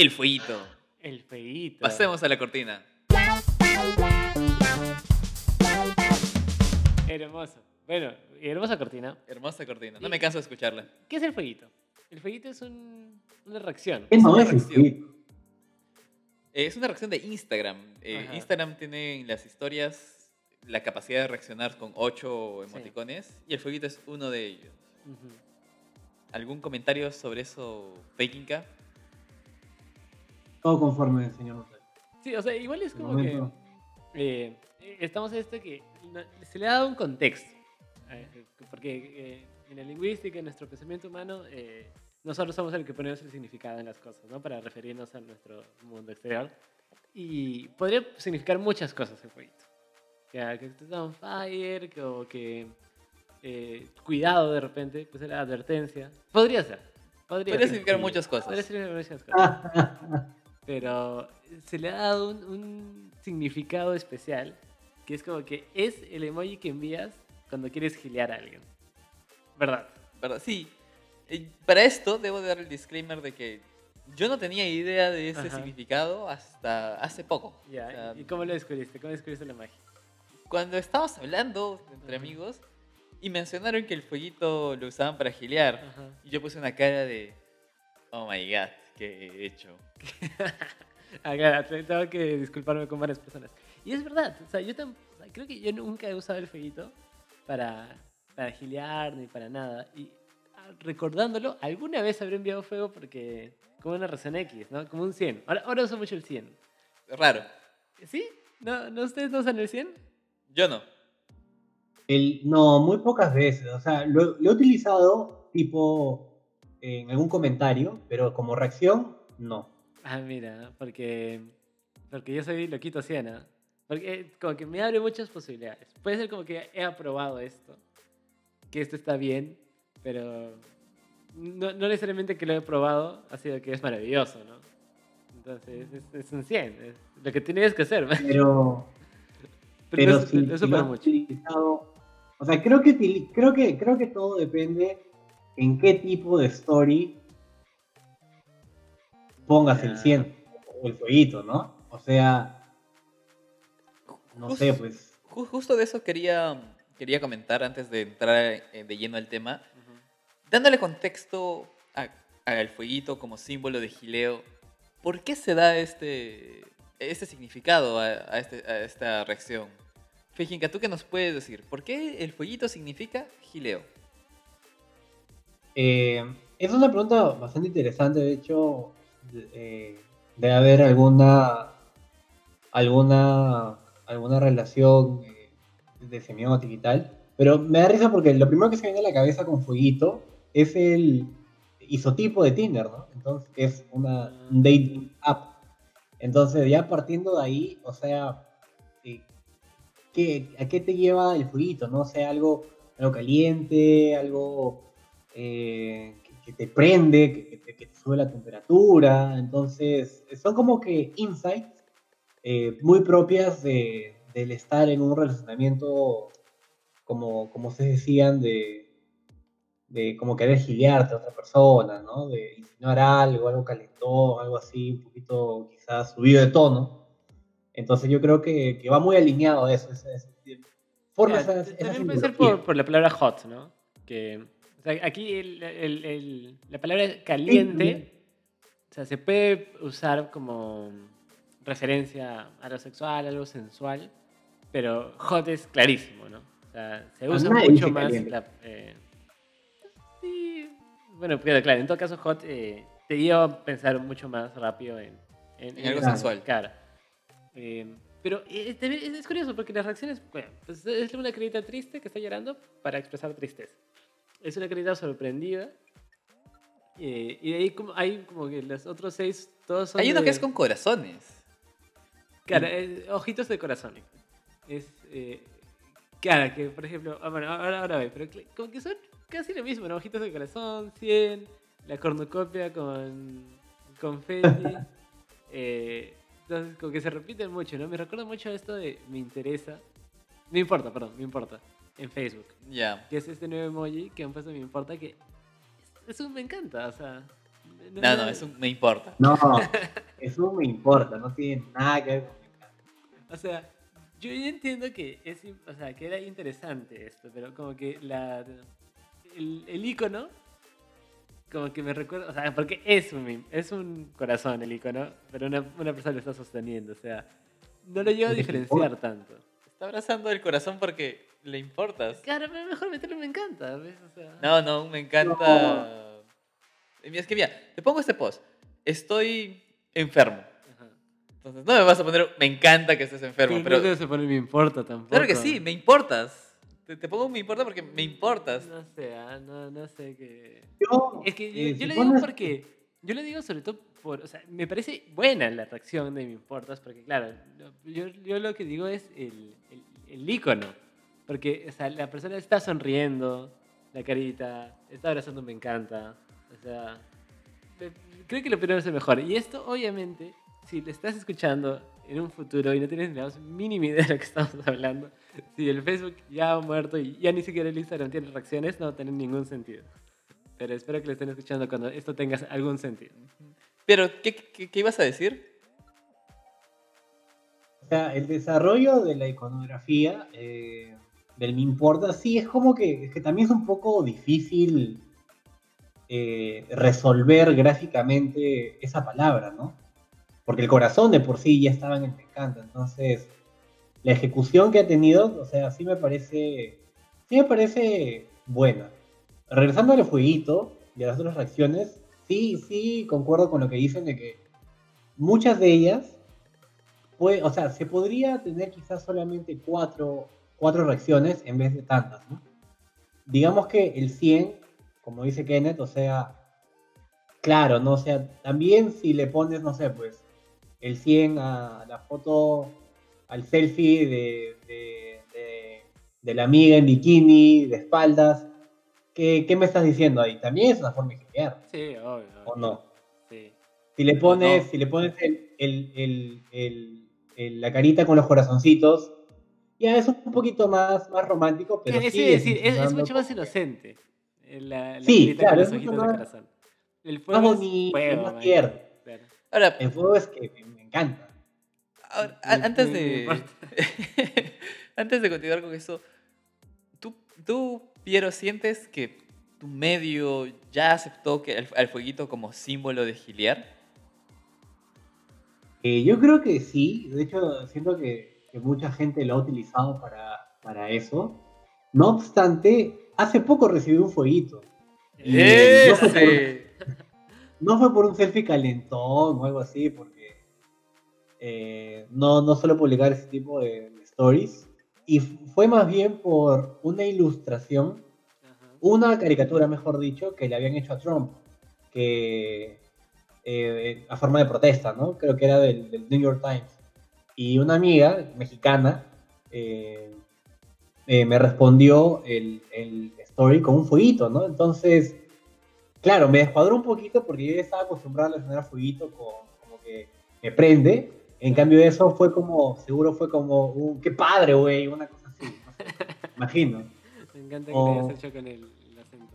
El fueguito. El feíto. Pasemos a la cortina. Hermoso. Bueno, hermosa cortina. Hermosa cortina. No me canso de escucharla. ¿Qué es el fueguito? El fueguito es un- una reacción. ¿Qué no una es el reacción. fueguito? Eh, Es una reacción de Instagram. Eh. Instagram tiene en las historias la capacidad de reaccionar con ocho Sí. emoticones y el fueguito es uno de ellos. ¿Algún comentario sobre eso, Pekinka? Todo conforme, señor. Sí, o sea, igual es como que eh, estamos en esto que se le ha dado un contexto. eh, porque eh, en la lingüística, en nuestro pensamiento humano, eh, nosotros somos el que ponemos el significado en las cosas, ¿no? Para referirnos a nuestro mundo exterior. Y podría significar muchas cosas el fueguito. Que, que estás on fire, que, o que eh, cuidado de repente, pues era advertencia. Podría ser. Podría, Podría significar muchas Podría cosas. significar muchas cosas pero se le ha dado un, un significado especial que es como que es el emoji que envías cuando quieres gilear a alguien. ¿Verdad? ¿Verdad? Sí. Para esto debo de dar el disclaimer de que yo no tenía idea de ese Ajá. significado hasta hace poco. O sea, ¿Y cómo lo descubriste? ¿Cómo descubriste la magia? Cuando estábamos hablando entre Ajá. amigos y mencionaron que el fueguito lo usaban para gilear, Ajá. y yo puse una cara de, oh my god, ¿qué he hecho? Acá, te- tengo que disculparme con varias personas. Y es verdad, o sea, yo tam- o sea, creo que yo nunca he usado el fueguito para, para gilear ni para nada. Y ah, recordándolo, alguna vez habré enviado fuego porque, como una razón X, ¿no? Como un 100. Ahora, ahora uso mucho el 100. Raro. ¿Sí? ¿No, ¿no ustedes no usan el 100? Yo no. El, no, muy pocas veces. O sea, lo, lo he utilizado tipo en algún comentario, pero como reacción, no. Ah, mira, porque, porque yo soy loquito 100, ¿ah? Porque como que me abre muchas posibilidades. Puede ser como que he aprobado esto, que esto está bien, pero no, no necesariamente que lo he probado ha sido que es maravilloso, ¿no? Entonces es, es un 100, es lo que tienes que hacer. Pero, Pero, pero no si, no si lo has mucho. utilizado. O sea, creo que, creo, que, creo que todo depende en qué tipo de story pongas el Ya. 100 o el fueguito, ¿no? O sea, no sé, pues. ju- justo de eso quería, quería comentar antes de entrar eh, de lleno al tema. Dándole contexto al fueguito como símbolo de gileo, ¿por qué se da este, este significado a, a este- a esta reacción? Fejinka, ¿tú qué nos puedes decir? ¿Por qué el fueguito significa gileo? Eh, es una pregunta bastante interesante, de hecho, eh, debe haber alguna alguna alguna relación eh, de semiótica y tal, pero me da risa porque lo primero que se viene a la cabeza con Fueguito es el isotipo de Tinder, ¿no? Entonces, es una un dating app. Entonces, ya partiendo de ahí, o sea, eh, ¿qué- ¿a qué te lleva el Fueguito, no? O sea, algo, algo caliente, algo eh, que, que te prende, que, que te, que te sube la temperatura. Entonces, son como que insights eh, muy propias de, del estar en un relacionamiento, como, como se decían, de, de como querer giliarte a otra persona, ¿no? De insinuar algo, algo calentón, algo así, un poquito quizás subido de tono. Entonces yo creo que, que va muy alineado a eso. ese- ese- forma Ya, esa- t- esa también puede ser por, por la palabra hot, ¿no? Que, o sea, aquí el- el- el- la palabra caliente o sea, se puede usar como referencia a lo sexual, algo sensual, pero hot es clarísimo, ¿no? O sea, se A usa nadie mucho más caliente. la... eh, sí, bueno, pero claro, en todo caso hot eh, te lleva a pensar mucho más rápido en... En algo Claro. sensual. Claro. Eh, pero eh, es, es curioso porque las reacciones, bueno, pues es una carita triste que está llorando para expresar tristeza. Es una carita sorprendida. eh, y de ahí como, hay como que los otros seis, todos son Hay uno de- que es con corazones. Claro, eh, ojitos de corazón. Es, eh, claro, que por ejemplo, ah, bueno, ahora, ahora ve, pero como que son casi lo mismo, ¿no? Ojitos de corazón, 100, la cornucopia con confetti. eh, entonces, como que se repiten mucho, ¿no? Me recuerda mucho esto de me interesa. Me importa, perdón, me importa. En Facebook. Ya. Que es este nuevo emoji que puesto me importa que es, es un me encanta, o sea, No, no, es un me importa. No, eso me importa, no tiene nada que ver con me encanta. O sea, yo ya entiendo que es, o sea, que era interesante esto, pero como que la el, el icono como que me recuerda, o sea, porque es un mim- es un corazón el icono, pero una, una persona lo está sosteniendo, o sea, no lo llevo a diferenciar tanto. Está abrazando el corazón porque le importas. Claro, pero mejor meterlo me encanta, ¿ves? O sea, No, no, me encanta. Es que mira, te pongo este post. Estoy enfermo. ajá. Entonces, no me vas a poner me encanta que estés enfermo, Pero pero. no se pone me importa tampoco. Claro que sí, me importas. Te, te pongo me importa porque me importas. No sé, ah, no, no sé qué... Yo, Es que yo, eh, yo le digo porque. Yo le digo sobre todo por. O sea, me parece buena la reacción de Me Importas, porque, claro, yo, yo lo que digo es el, el, el icono. Porque, o sea, la persona está sonriendo, la carita, está abrazando, me encanta. O sea, me- creo que lo primero es el mejor. Y esto, obviamente, si le estás escuchando en un futuro y no tienes ni la mínima idea de lo que estamos hablando, si el Facebook ya ha muerto y ya ni siquiera el Instagram tiene reacciones, no va a tener ningún sentido. Pero espero que lo estén escuchando cuando esto tenga algún sentido. Pero, ¿qué, qué, qué ibas a decir? O sea, el desarrollo de la iconografía eh, del Me Importa, sí, es como que, que también es un poco difícil eh, resolver gráficamente esa palabra, ¿no? Porque el corazón de por sí ya estaba en el Me Encanta, entonces la ejecución que ha tenido, o sea, sí me parece, sí me parece buena. Regresando al jueguito y a las otras reacciones, sí, sí, concuerdo con lo que dicen de que muchas de ellas puede, o sea, se podría tener quizás solamente cuatro, cuatro reacciones en vez de tantas, ¿no? Digamos que el 100, como dice Kenneth, o sea, claro, ¿no? O sea, también si le pones, no sé, pues, el 100 a la foto, al selfie de, de, de- de la amiga en bikini, de espaldas, ¿qué, qué me estás diciendo ahí? También es una forma de gilear, Sí, obvio. ¿o no? Sí. Si le pones, no. si le pones el, el- el- el- el- la carita con los corazoncitos, ya es un poquito más, más romántico, pero es, sí decir, es, es mucho más inocente. eh, La, la Sí, claro, con los es mucho ojitos de más- corazón. El fuego es bonito, fuego, más man. tierno. Claro. Ahora, El fuego es que me, me encanta. ahora, a- Me- antes me- de. antes de continuar con eso, ¿tú, tú, Piero, sientes que tu medio ya aceptó que al, al fueguito como símbolo de giliar? Eh, yo creo que sí, de hecho siento que, que mucha gente lo ha utilizado para, para eso. No obstante, hace poco recibí un fueguito. Eh, no fue por-. No fue por un selfie calentón o algo así, porque eh, no, no suelo publicar ese tipo de, de stories. Y fue más bien por una ilustración, Ajá. una caricatura, mejor dicho, que le habían hecho a Trump, que eh, a forma de protesta, ¿no? Creo que era del, del New York Times. Y una amiga mexicana eh, eh, me respondió el, el story con un fueguito, ¿no? Entonces, claro, me descuadró un poquito porque yo ya estaba acostumbrado a relacionar fueguito con como que me prende. En cambio, eso fue como, seguro fue como, un, qué padre, güey, una cosa así. no sé, imagino. Me encanta que O- le hayas hecho con el, el acento.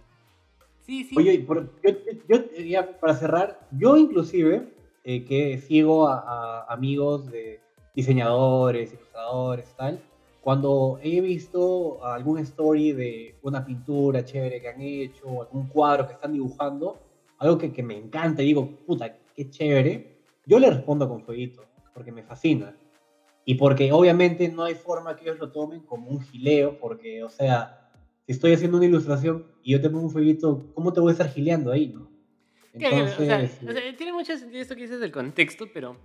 Sí, sí. Oye, por- yo, yo- ya para cerrar, yo inclusive, eh, que sigo a, a amigos de diseñadores, ilustradores, tal, cuando he visto algún story de una pintura chévere que han hecho, algún cuadro que están dibujando, algo que, que me encanta, y digo, puta, qué chévere, yo le respondo con fueguito, porque me fascina. Y porque obviamente no hay forma que ellos lo tomen como un gileo, porque, o sea, si estoy haciendo una ilustración y yo te pongo un fueguito, ¿cómo te voy a estar gileando ahí, no? Claro, Entonces, o, sea, o sea, tiene mucho sentido esto que dices del contexto, pero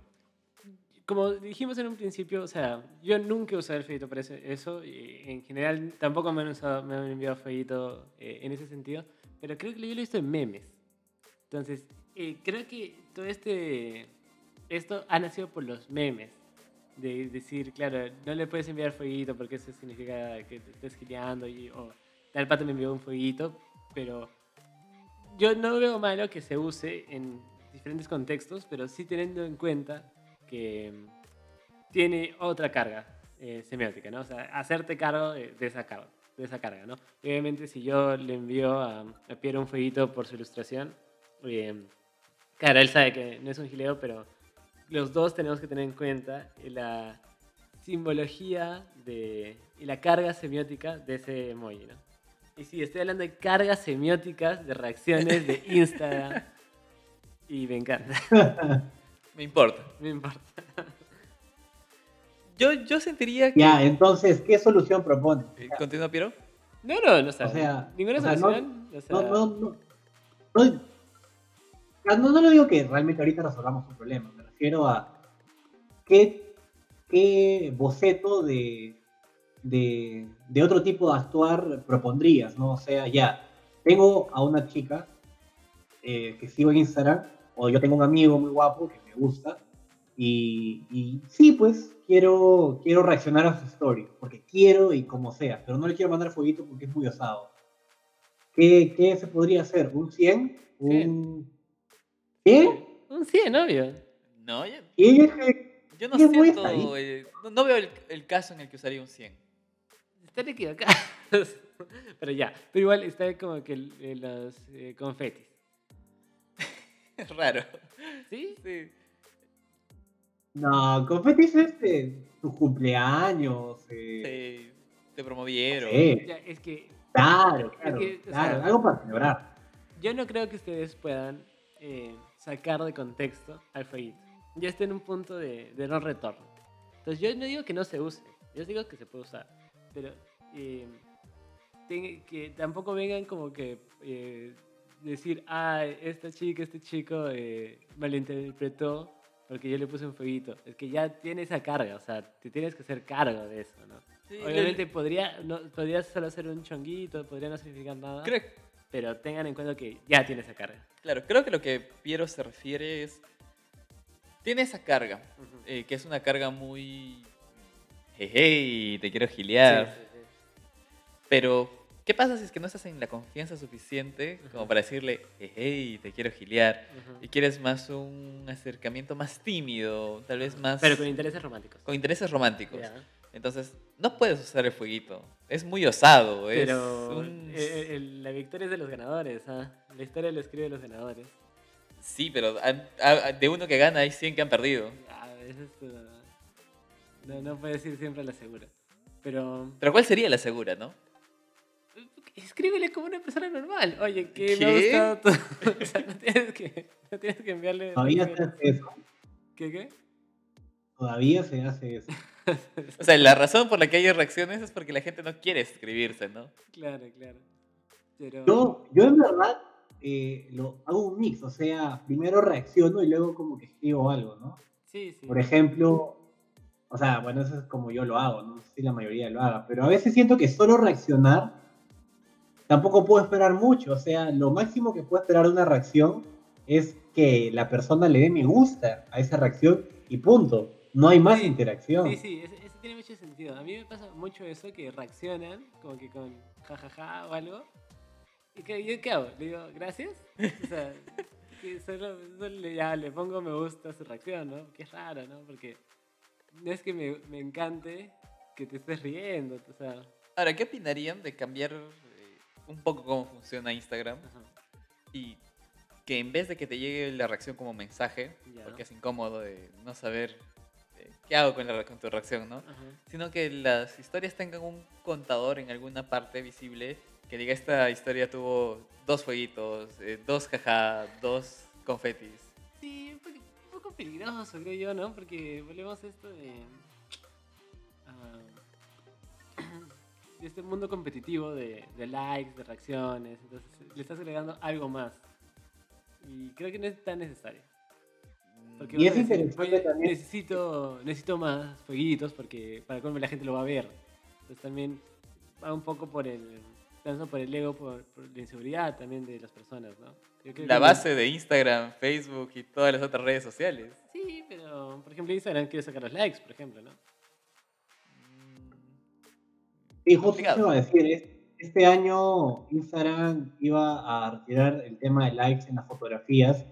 como dijimos en un principio, o sea, yo nunca he usado el fueguito para eso, y en general tampoco me han, usado, me han enviado fueguito eh, en ese sentido, pero creo que yo lo he visto en memes. Entonces, eh, creo que todo este, esto ha nacido por los memes. De decir, claro, no le puedes enviar fueguito porque eso significa que te estés gileando o tal pato me envió un fueguito, pero yo no veo malo que se use en diferentes contextos, pero sí teniendo en cuenta que tiene otra carga eh, semiótica, ¿no? O sea, hacerte cargo de, de esa carga, de esa carga, ¿no? Obviamente si yo le envío a, a Piero un fueguito por su ilustración, eh, Claro, él sabe que no es un gileo, pero los dos tenemos que tener en cuenta la simbología de, y la carga semiótica de ese emoji, ¿no? Y sí, estoy hablando de cargas semióticas de reacciones de Instagram. y me encanta. Me importa. Me importa. Yo, yo sentiría que... Ya, entonces, ¿qué solución propone? Eh, ¿Continúa, Piero? No, no, no, o sea, O sea, ninguna o sea, no- solución. o sea, No, no, no. No, no, no lo digo que realmente ahorita resolvamos un problema, me refiero a qué, qué boceto de, de, de otro tipo de actuar propondrías, ¿no? O sea, ya, tengo a una chica eh, que sigo en Instagram, o yo tengo un amigo muy guapo que me gusta, y, y sí, pues, quiero, quiero reaccionar a su story, porque quiero y como sea, pero no le quiero mandar fueguito porque es muy osado. ¿Qué, qué se podría hacer? ¿Un 100? ¿Un... ¿Qué? Un 100, obvio. No, yo, ¿Qué? yo no ¿Qué siento... eh, no, no veo el, el caso en el que usaría un 100. Están equivocados. Pero ya, pero igual está como que los eh, confetis. Es raro. ¿Sí? Sí. No, confetis es de tu cumpleaños. eh, Sí, te promovieron. sí, Ya, es que claro, claro, que, claro, sea, algo para celebrar. yo no creo que ustedes puedan eh, sacar de contexto al fueguito. Ya está en un punto de, de no retorno. Entonces yo no digo que no se use, yo digo que se puede usar. Pero eh, que tampoco vengan como que eh, decir, ah, esta chica, este chico eh, malinterpretó porque yo le puse un fueguito. Es que ya tiene esa carga, o sea, te tienes que hacer cargo de eso, ¿no? Sí, Obviamente podría, no, podría solo ser un chonguito, podría no significar nada, Creo, pero tengan en cuenta que ya tiene esa carga. claro, creo que lo que Piero se refiere es... Tiene esa carga, eh, que es una carga muy... Hey, hey, te quiero gilear. Sí, sí, sí. Pero, ¿qué pasa si es que no estás en la confianza suficiente como para decirle, hey, te quiero gilear? Ujú. Y quieres más un acercamiento más tímido, tal vez más... Pero con intereses románticos. con intereses románticos. Entonces, no puedes usar el fueguito. Es muy osado. Es Pero un- eh, el- la victoria es de los ganadores, ¿ah? La historia la escribe los ganadores. Sí, pero de uno que gana hay 100 que han perdido. A veces uh, no, no puedes ir siempre a la segura. Pero Pero ¿cuál sería la segura, no? Escríbele como una persona normal. Oye, que me ¿Qué? ha gustado tu... o sea, no tienes que, no tienes que enviarle... Todavía se hace eso. ¿Qué, qué? Todavía se hace eso. O sea, la razón por la que hay reacciones es porque la gente no quiere escribirse, ¿no? Claro, claro. Pero... Yo, yo en verdad eh, lo, hago un mix, o sea, primero reacciono y luego como que escribo algo, ¿no? Sí, sí. Por ejemplo, o sea, bueno, eso es como yo lo hago, no sé si la mayoría lo haga, pero a veces siento que solo reaccionar tampoco puedo esperar mucho, o sea, lo máximo que puedo esperar de una reacción es que la persona le dé me gusta a esa reacción y punto, no hay más Sí, interacción. Sí, sí, ese tiene mucho sentido. A mí me pasa mucho eso, que reaccionan como que con jajaja o algo. ¿Y que, yo qué hago? Le digo, gracias. O sea, que solo, solo le, ya, le pongo me gusta a su reacción, ¿no? Que es raro, ¿no? Porque no es que me, me encante que te estés riendo, o sea... Ahora, ¿qué opinarían de cambiar un poco cómo funciona Instagram ajá, y que en vez de que te llegue la reacción como mensaje, Ya. porque es incómodo de no saber eh, qué hago con, la, con tu reacción, ¿no? ajá. Sino que las historias tengan un contador en alguna parte visible que diga esta historia tuvo dos fueguitos, eh, dos jaja, dos confetis. Sí, un poco, un poco peligroso, creo yo, ¿no? Porque volvemos a esto de. Este mundo competitivo de, de likes, de reacciones. Entonces le estás agregando algo más. Y creo que no es tan necesario. Porque Y es decir, interesante "Oye, también- Necesito, necesito más fueguitos porque para cómo la gente lo va a ver. Entonces también va un poco por el. Tanto por el ego, por, por la inseguridad también de las personas, ¿no? Yo creo La que- base de Instagram, Facebook y todas las otras redes sociales. Sí, pero por ejemplo Instagram quiere sacar los likes, por ejemplo, ¿no? Sí, justo eso iba a decir. es- Este año Instagram iba a retirar el tema de likes en las fotografías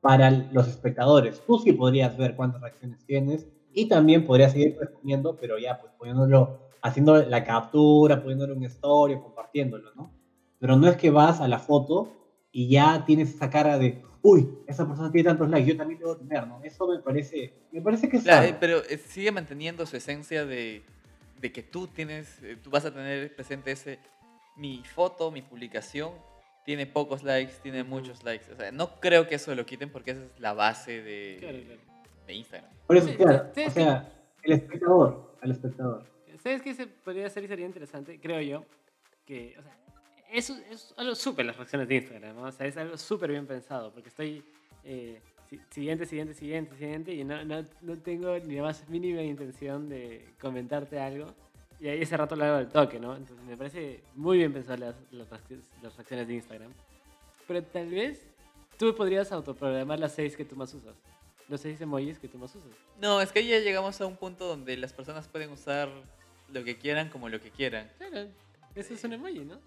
para los espectadores. Tú sí podrías ver cuántas reacciones tienes y también podrías seguir respondiendo, pero ya pues poniéndolo, haciendo la captura, poniéndolo en story, compartiéndolo, ¿no? Pero no es que vas a la foto y ya tienes esa cara de, uy, esa persona tiene tantos likes, yo también debo tener, ¿no? Eso me parece, me parece que es Claro, eh, pero eh, sigue manteniendo su esencia de, de que tú tienes, eh, tú vas a tener presente ese, mi foto, mi publicación, tiene pocos likes, tiene muchos likes. O sea, no creo que eso lo quiten porque esa es la base de, Claro, claro. de Instagram. Por eso, claro, o sea, el espectador, al espectador. ¿Sabes qué se podría hacer y sería interesante? Creo yo. Que, o sea, eso es algo súper las reacciones de Instagram, ¿no? O sea, es algo súper bien pensado, porque estoy eh, siguiente, siguiente, siguiente, siguiente, y no, no, no tengo ni la más mínima intención de comentarte algo. Y ahí ese rato lo hago al toque, ¿no? Entonces me parece muy bien pensar las, las, las reacciones de Instagram. Pero tal vez tú podrías autoprogramar las seis que tú más usas. Los seis emojis que tú más usas. No, es que ahí ya llegamos a un punto donde las personas pueden usar lo que quieran como lo que quieran. Claro, eso es un emoji, ¿no?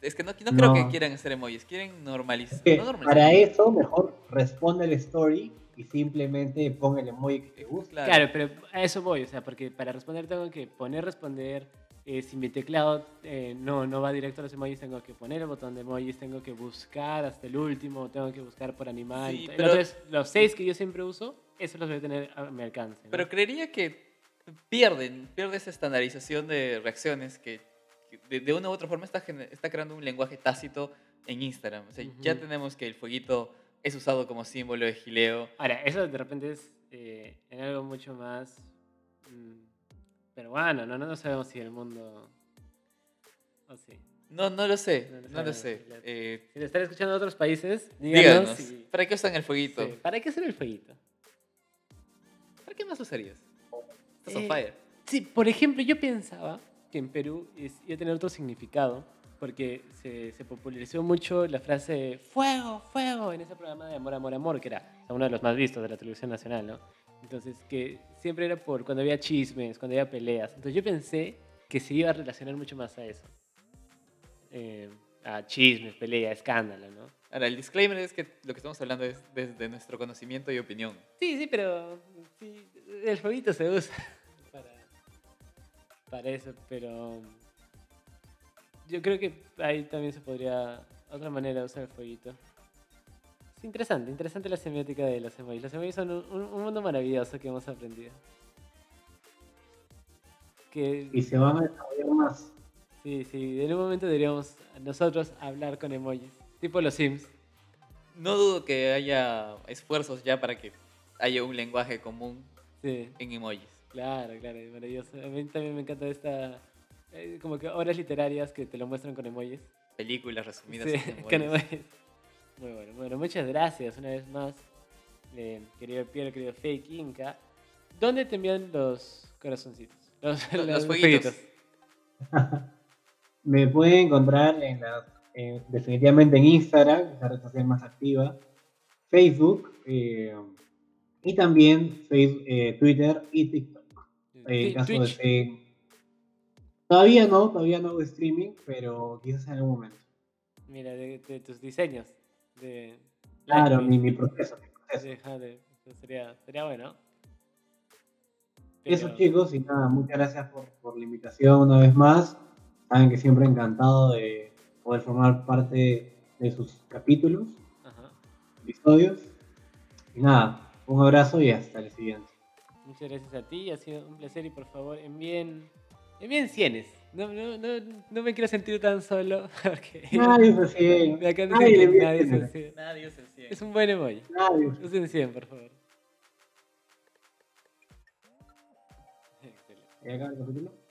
Es que no, no creo que No. quieran hacer emojis, quieren normalizar. Es que no normalizar. para eso, mejor responde el story y simplemente ponga el emoji que te gusta. Claro. Claro, pero a eso voy, o sea, porque para responder tengo que poner responder. eh, si mi teclado eh, no, no va directo a los emojis, tengo que poner el botón de emojis, tengo que buscar hasta el último, tengo que buscar por animal. Sí, pero- Entonces, los seis que yo siempre uso, esos los voy a tener a mi alcance. ¿no? Pero creería que pierden, pierde esa estandarización de reacciones que, que de, de una u otra forma está, está creando un lenguaje tácito en Instagram. O sea, ya Ujú. tenemos que el fueguito es usado como símbolo de gileo. Ahora, eso de repente es eh, en algo mucho más mm, peruano, ¿no? ¿no? No sabemos si el mundo... O sí. No, no lo sé, No lo no lo sé. Eh, Si lo están escuchando en otros países, díganos, díganos, si- ¿para qué usan el fueguito? sí, ¿Para qué hacer el fueguito? ¿Para qué más usarías? Estás on Eh, fire. Sí, por ejemplo, yo pensaba que en Perú iba a tener otro significado, porque se, se popularizó mucho la frase fuego, fuego en ese programa de Amor, Amor, Amor, que era uno de los más vistos de la televisión nacional, ¿no? Entonces, que siempre era por cuando había chismes, cuando había peleas. Entonces, yo pensé que se iba a relacionar mucho más a eso. Eh, a chismes, pelea, escándalo, ¿no? Ahora, el disclaimer es que lo que estamos hablando es desde nuestro conocimiento y opinión. Sí, sí, pero sí, el fueguito se usa para, para eso, pero yo creo que ahí también se podría otra manera de usar el fueguito. Es interesante, interesante la semiótica de los emojis. Los emojis son un, un- un mundo maravilloso que hemos aprendido. Que Y se van a desarrollar más. sí, sí, en un momento deberíamos nosotros hablar con emojis, tipo los Sims. No dudo que haya esfuerzos ya para que haya un lenguaje común Sí. en emojis. Claro, claro, es maravilloso. A mí también me encanta esta, eh, como que obras literarias que te lo muestran con emojis. Películas resumidas Sí, en con emojis. Muy bueno, bueno, muchas gracias una vez más, eh, querido Piero, querido Fake Inca. ¿Dónde te envían los corazoncitos? Los, Los- los fueguitos. Me pueden encontrar en la, eh, definitivamente en Instagram, que es la red social más activa, Facebook eh, y también Face- eh, Twitter y TikTok. En caso Twitch. Todavía no, todavía no hago streaming, pero quizás en algún momento. Mira, de, de tus diseños. De, Claro, de- mi, mi proceso. mi proceso. de- eso sería, sería bueno. Eso Pero- chicos, y nada, muchas gracias por, por la invitación una vez más. Saben que siempre encantado de poder formar parte de sus capítulos, ajá. episodios. Y nada, un abrazo y hasta el siguiente. Muchas gracias a ti, ha sido un placer y por favor envíen, envíen cienes. No, no, no, no me quiero sentir tan solo porque Nadie se me acaban de Nadie se sigue. Nadie 100. Es un buen emoji. Nadie. Usen 100, por favor. Excelente. ¿Y acá el capítulo?